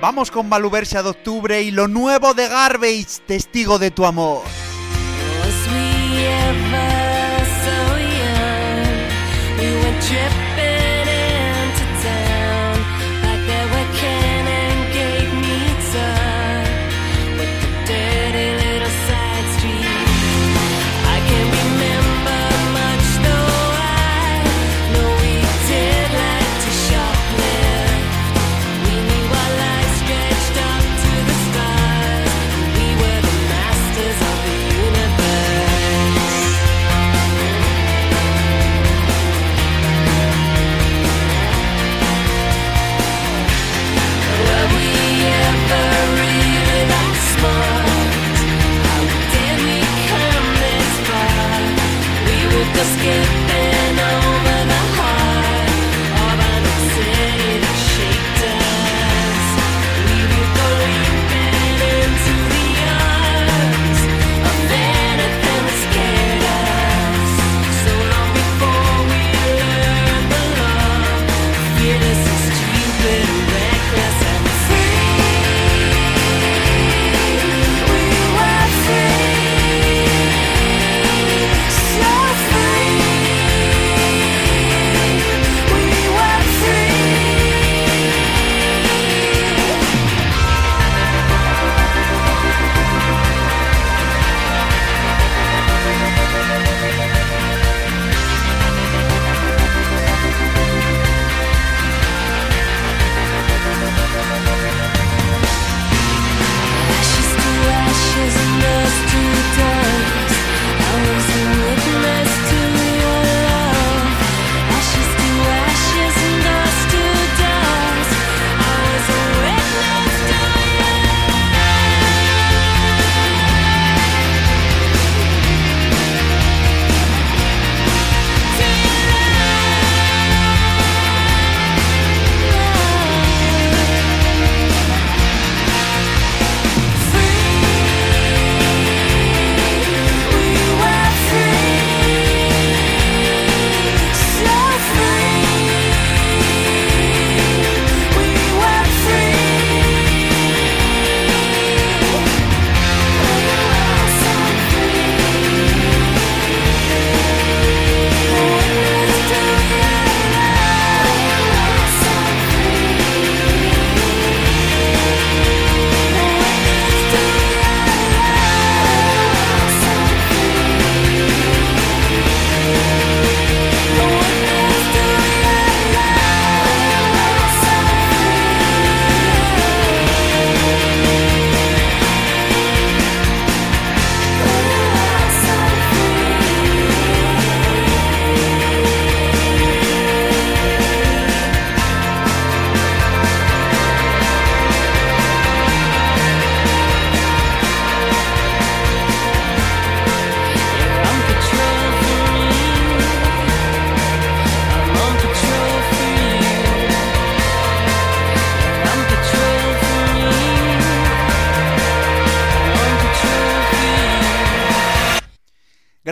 Vamos con Valuversia de octubre y lo nuevo de Garbage, testigo de tu amor.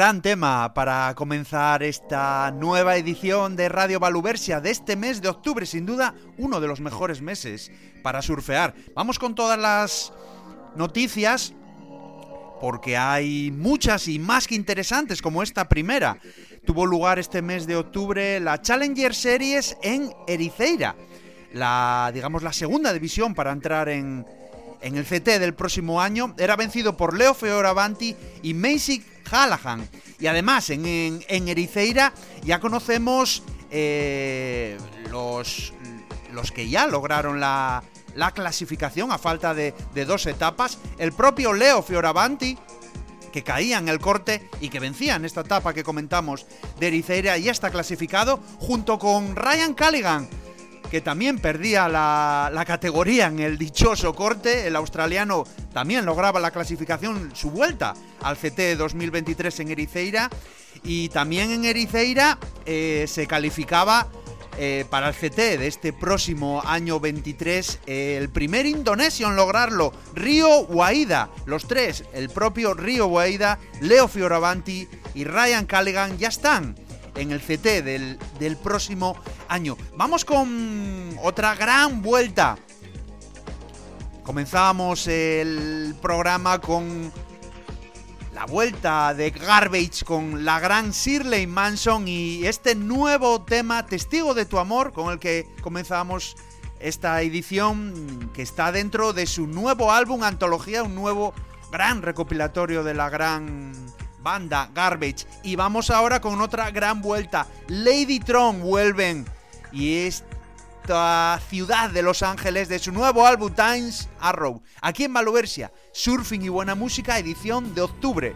Gran tema para comenzar esta nueva edición de Radio Valuversia de este mes de octubre, sin duda uno de los mejores meses para surfear. Vamos con todas las noticias porque hay muchas y más que interesantes como esta primera. Tuvo lugar este mes de octubre la Challenger Series en Ericeira, la digamos la segunda división para entrar en el CT del próximo año. Era vencido por Leo Fioravanti y Macy Y además en, en- en Ericeira ya conocemos eh, los, los que ya lograron la, la clasificación a falta de, de dos etapas. El propio Leo Fioravanti, que caía en el corte y que vencía en esta etapa que comentamos de Ericeira, ya está clasificado junto con Ryan Callaghan, que también perdía la, la, categoría en el dichoso corte. El australiano también lograba la clasificación, su vuelta al CT 2023 en Ericeira. Y también en Ericeira eh, se calificaba eh, para el CT de este próximo año 23 eh, el primer indonesio en lograrlo, Río Waida. Los tres, el propio Río Waida, Leo Fioravanti y Ryan Callaghan ya están en el CT del, del próximo año. Vamos con otra gran vuelta. Comenzábamos el programa con la vuelta de Garbage con la gran Shirley Manson y este nuevo tema, Testigo de tu amor, con el que comenzamos esta edición que está dentro de su nuevo álbum, antología, un nuevo gran recopilatorio de la gran banda Garbage. Y vamos ahora con otra gran vuelta. Lady Tron vuelven y esta ciudad de Los Ángeles de su nuevo álbum Times Arrow. Aquí en Maluversia, Surfing y Buena Música, edición de octubre.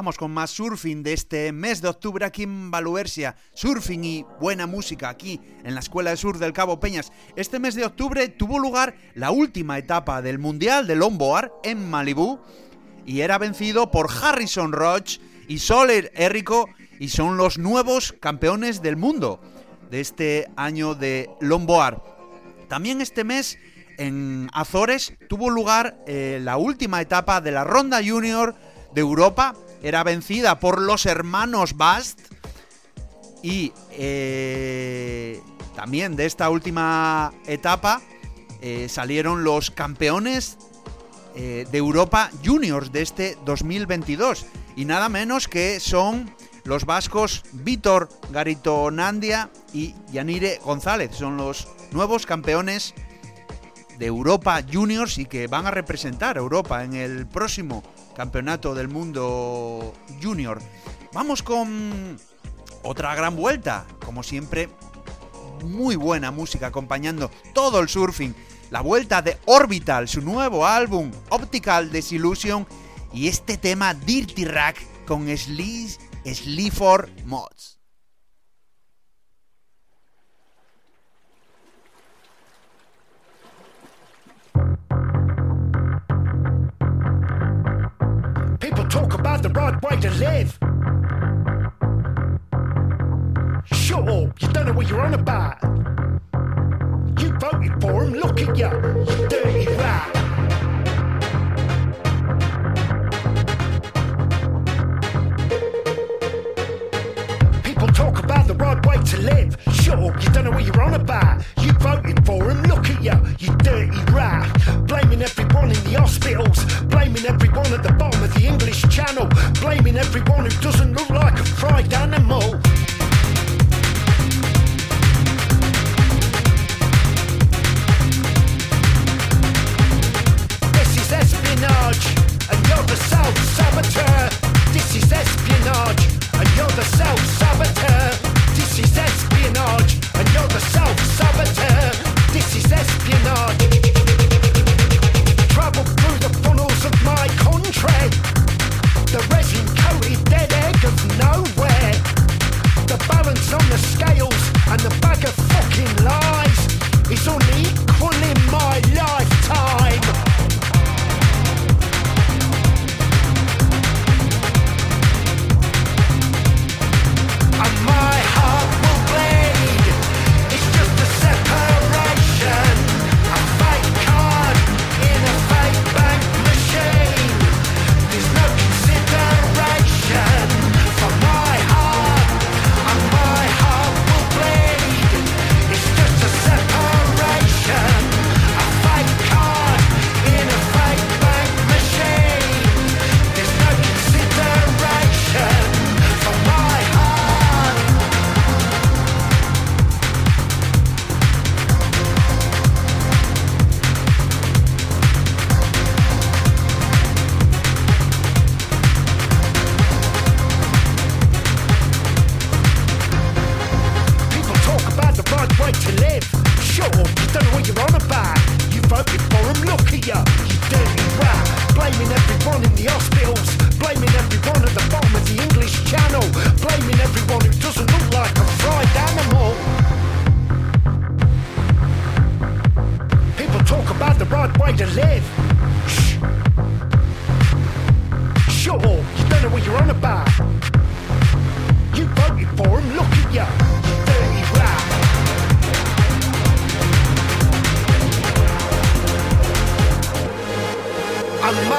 Vamos con más surfing de este mes de octubre aquí en Valuersia. Surfing y buena música aquí en la Escuela de Sur del Cabo Peñas. Este mes de octubre tuvo lugar la última etapa del Mundial de Longboard en Malibú y era vencido por Harrison Roach y Soler Errico y son los nuevos campeones del mundo de este año de Longboard. También este mes en Azores tuvo lugar eh, la última etapa de la Ronda Junior de Europa. Era vencida por los hermanos Bast. Y eh, también de esta última etapa eh, salieron los campeones eh, de Europa Juniors de este 2022. Y nada menos que son los vascos Vítor Garitonandia y Yanire González. Son los nuevos campeones de Europa Juniors y que van a representar a Europa en el próximo Campeonato del Mundo Junior. Vamos con otra gran vuelta, como siempre, muy buena música acompañando todo el surfing. La vuelta de Orbital, su nuevo álbum Optical Desillusion y este tema Dirty Rack con Sleaford Mods. Right way to live. Shut up, you don't know what you're on about. You voted for him, look at you, you dirty rat. People talk about the right way to live. Shut up, you don't know what you're on about. You voted for him, look at you, you dirty rat. Blaming everyone in the hospitals, blaming everyone in every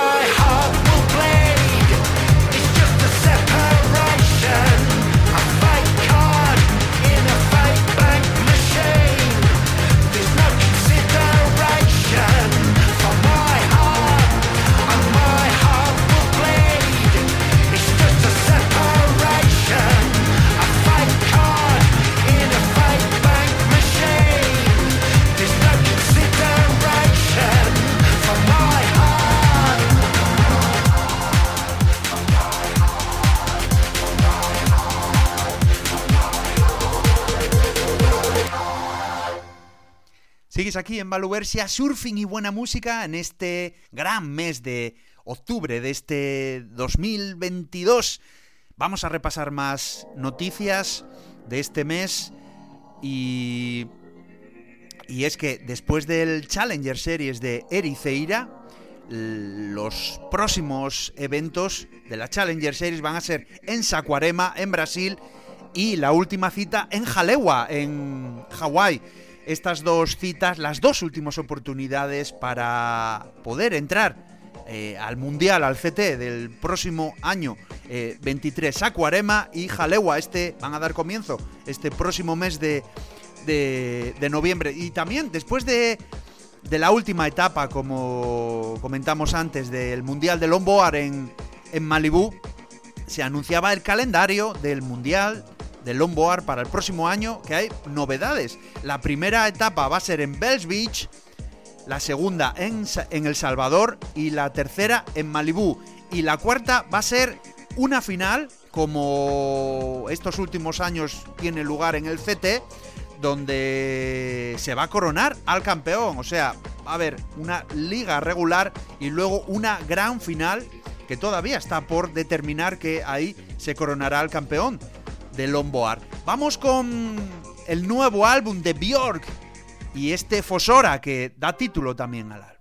my heart will bleed. Sigues aquí en Valuversia, surfing y buena música en este gran mes de octubre de este 2022. Vamos a repasar más noticias de este mes y y es que después del Challenger Series de Ericeira, los próximos eventos de la Challenger Series van a ser en Saquarema, en Brasil, y la última cita en Jalewa, en Hawái. Estas dos citas, las dos últimas oportunidades para poder entrar eh, al Mundial, al CT del próximo año eh, 23. Saquarema y Jalewa, este van a dar comienzo este próximo mes de, de, noviembre. Y también después de, de la última etapa, como comentamos antes, del Mundial de Longboard en, en Malibú, se anunciaba el calendario del Mundial de Longboard para el próximo año, que hay novedades. La primera etapa va a ser en Bells Beach, la segunda en, en El Salvador y la tercera en Malibú. Y la cuarta va a ser una final, como estos últimos años tiene lugar en el CT, donde se va a coronar al campeón. O sea, va a haber una liga regular y luego una gran final que todavía está por determinar que ahí se coronará al campeón de. Vamos con el nuevo álbum de Björk y este Fosora que da título también al álbum.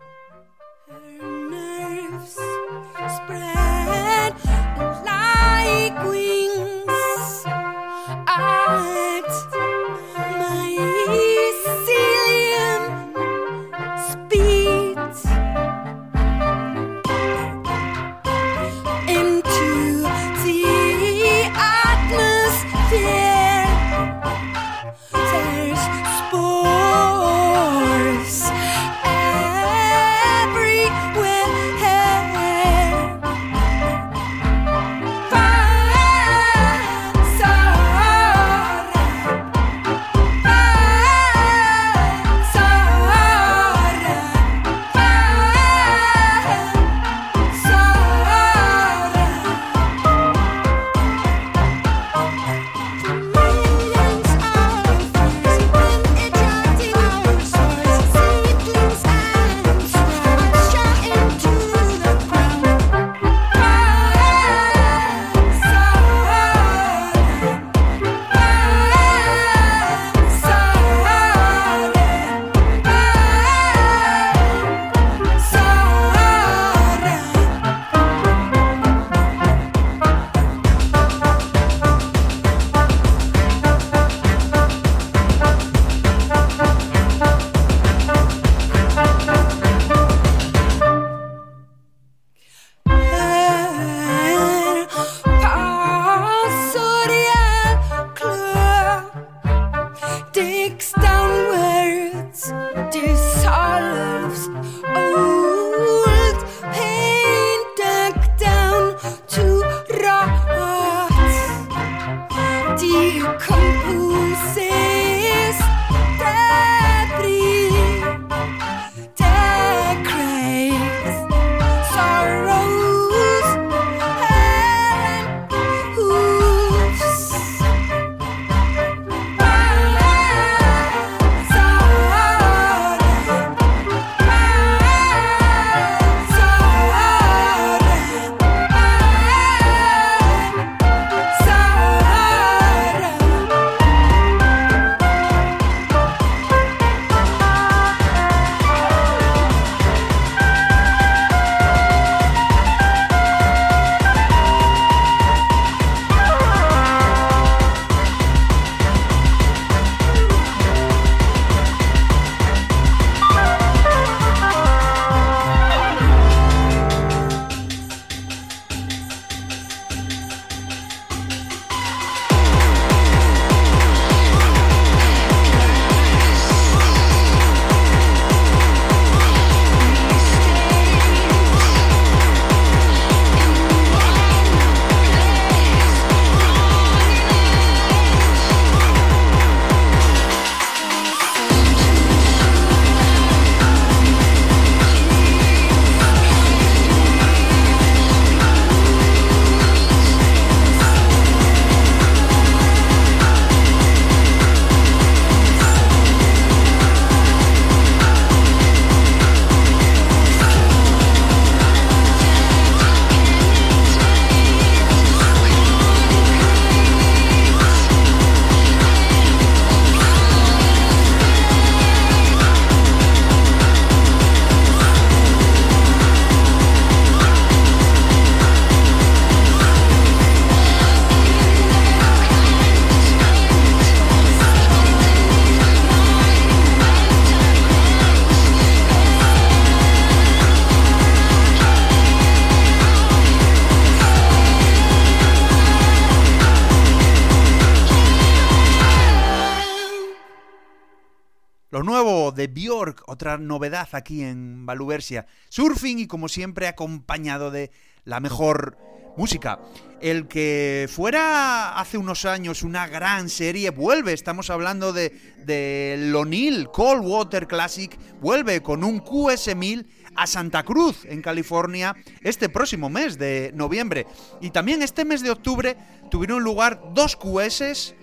Otra novedad aquí en Valuversia. Surfing y como siempre acompañado de la mejor música. El que fuera hace unos años una gran serie vuelve, estamos hablando de, de Lonil Cold Water Classic, vuelve con un QS1000 a Santa Cruz, en California, este próximo mes de noviembre. Y también este mes de octubre tuvieron lugar dos QS,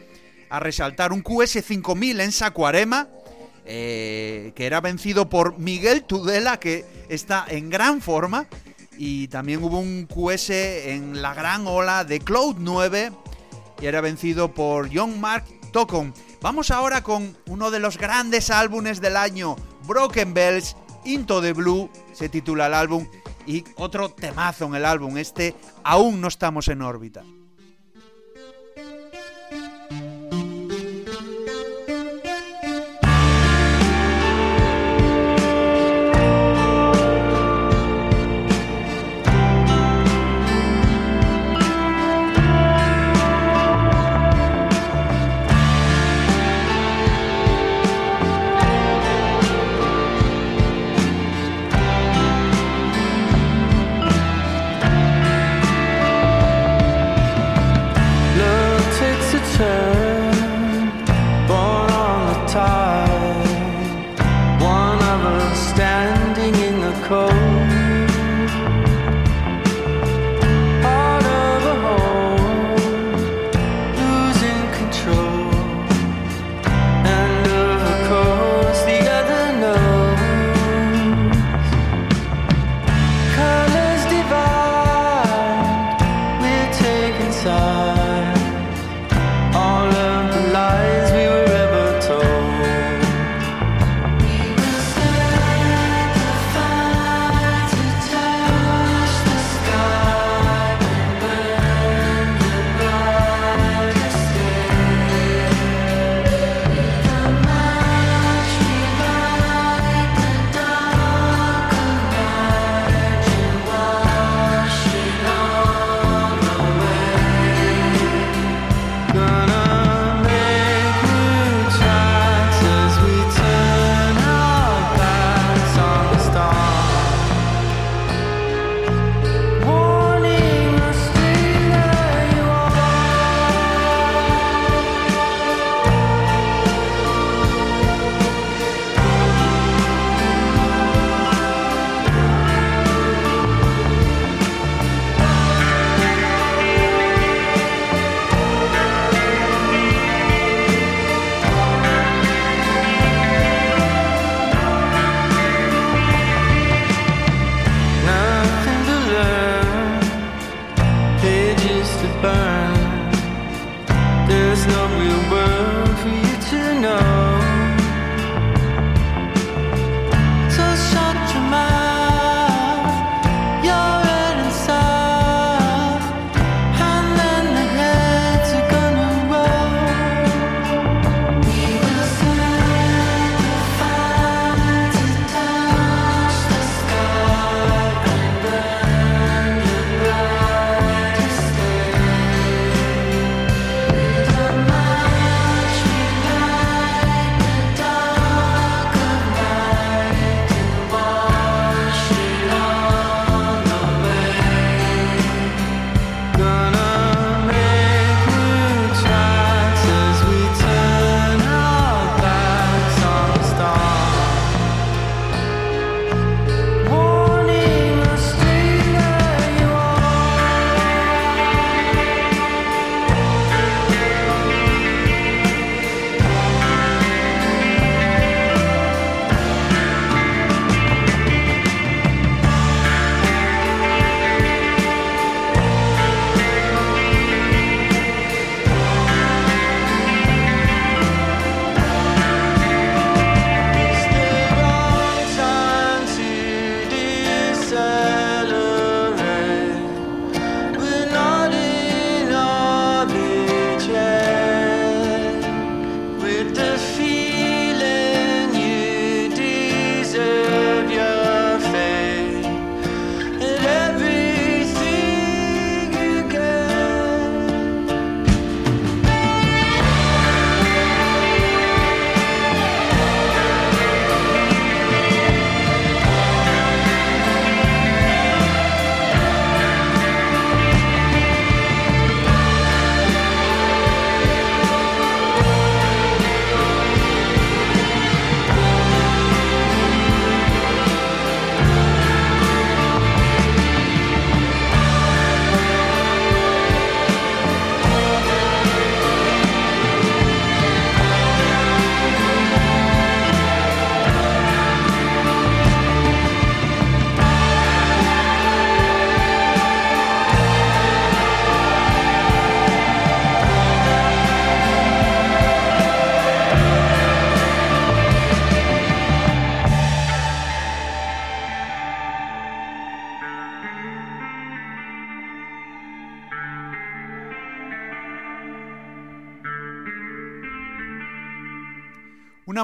a resaltar un QS 5000 en Sacuarema, eh, que era vencido por Miguel Tudela, que está en gran forma. Y también hubo un QS en la gran ola de Cloud 9 y era vencido por John Mark Tocon. Vamos ahora con uno de los grandes álbumes del año, Broken Bells, Into the Blue, se titula el álbum, y otro temazo en el álbum, este Aún no estamos en órbita.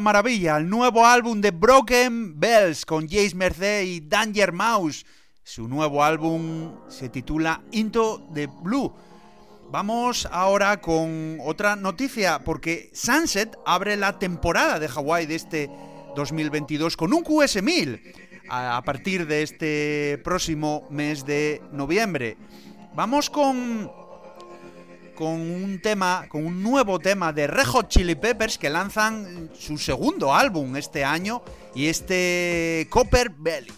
Maravilla, el nuevo álbum de Broken Bells con Jace Merced y Danger Mouse. Su nuevo álbum se titula Into the Blue. Vamos ahora con otra noticia, porque Sunset abre la temporada de Hawái de este 2022 con un QS1000 a a partir de este próximo mes de noviembre. Vamos con con un tema, con un nuevo tema de Red Hot Chili Peppers que lanzan su segundo álbum este año y este Copper Belly.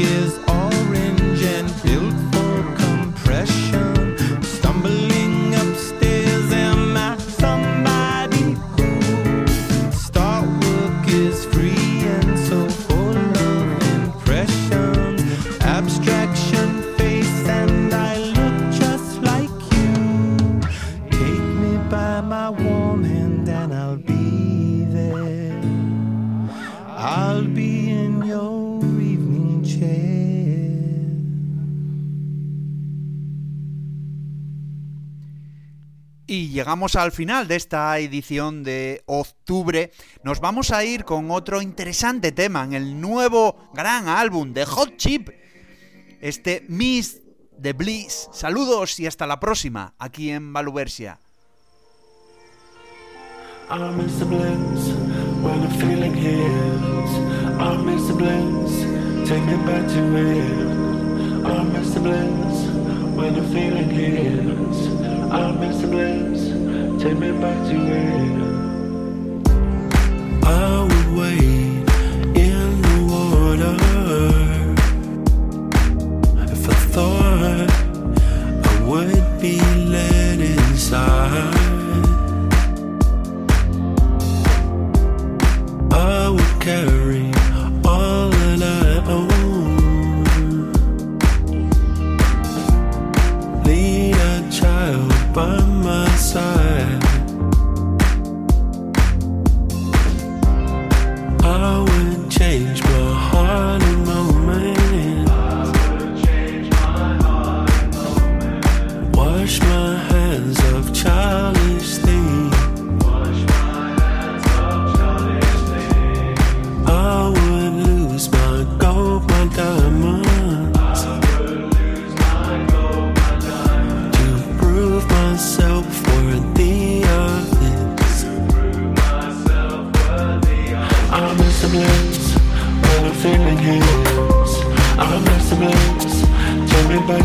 Is llegamos al final de esta edición de octubre. Nos vamos a ir con otro interesante tema en el nuevo gran álbum de Hot Chip. Este Miss the Bliss. Saludos y hasta la próxima aquí en Valuversia. I miss the bliss, take me back to it.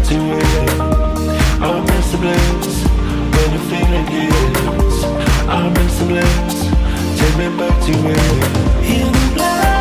to it. I'll bring the place when the feeling hits. I'm in some bliss, take me back to where. In the.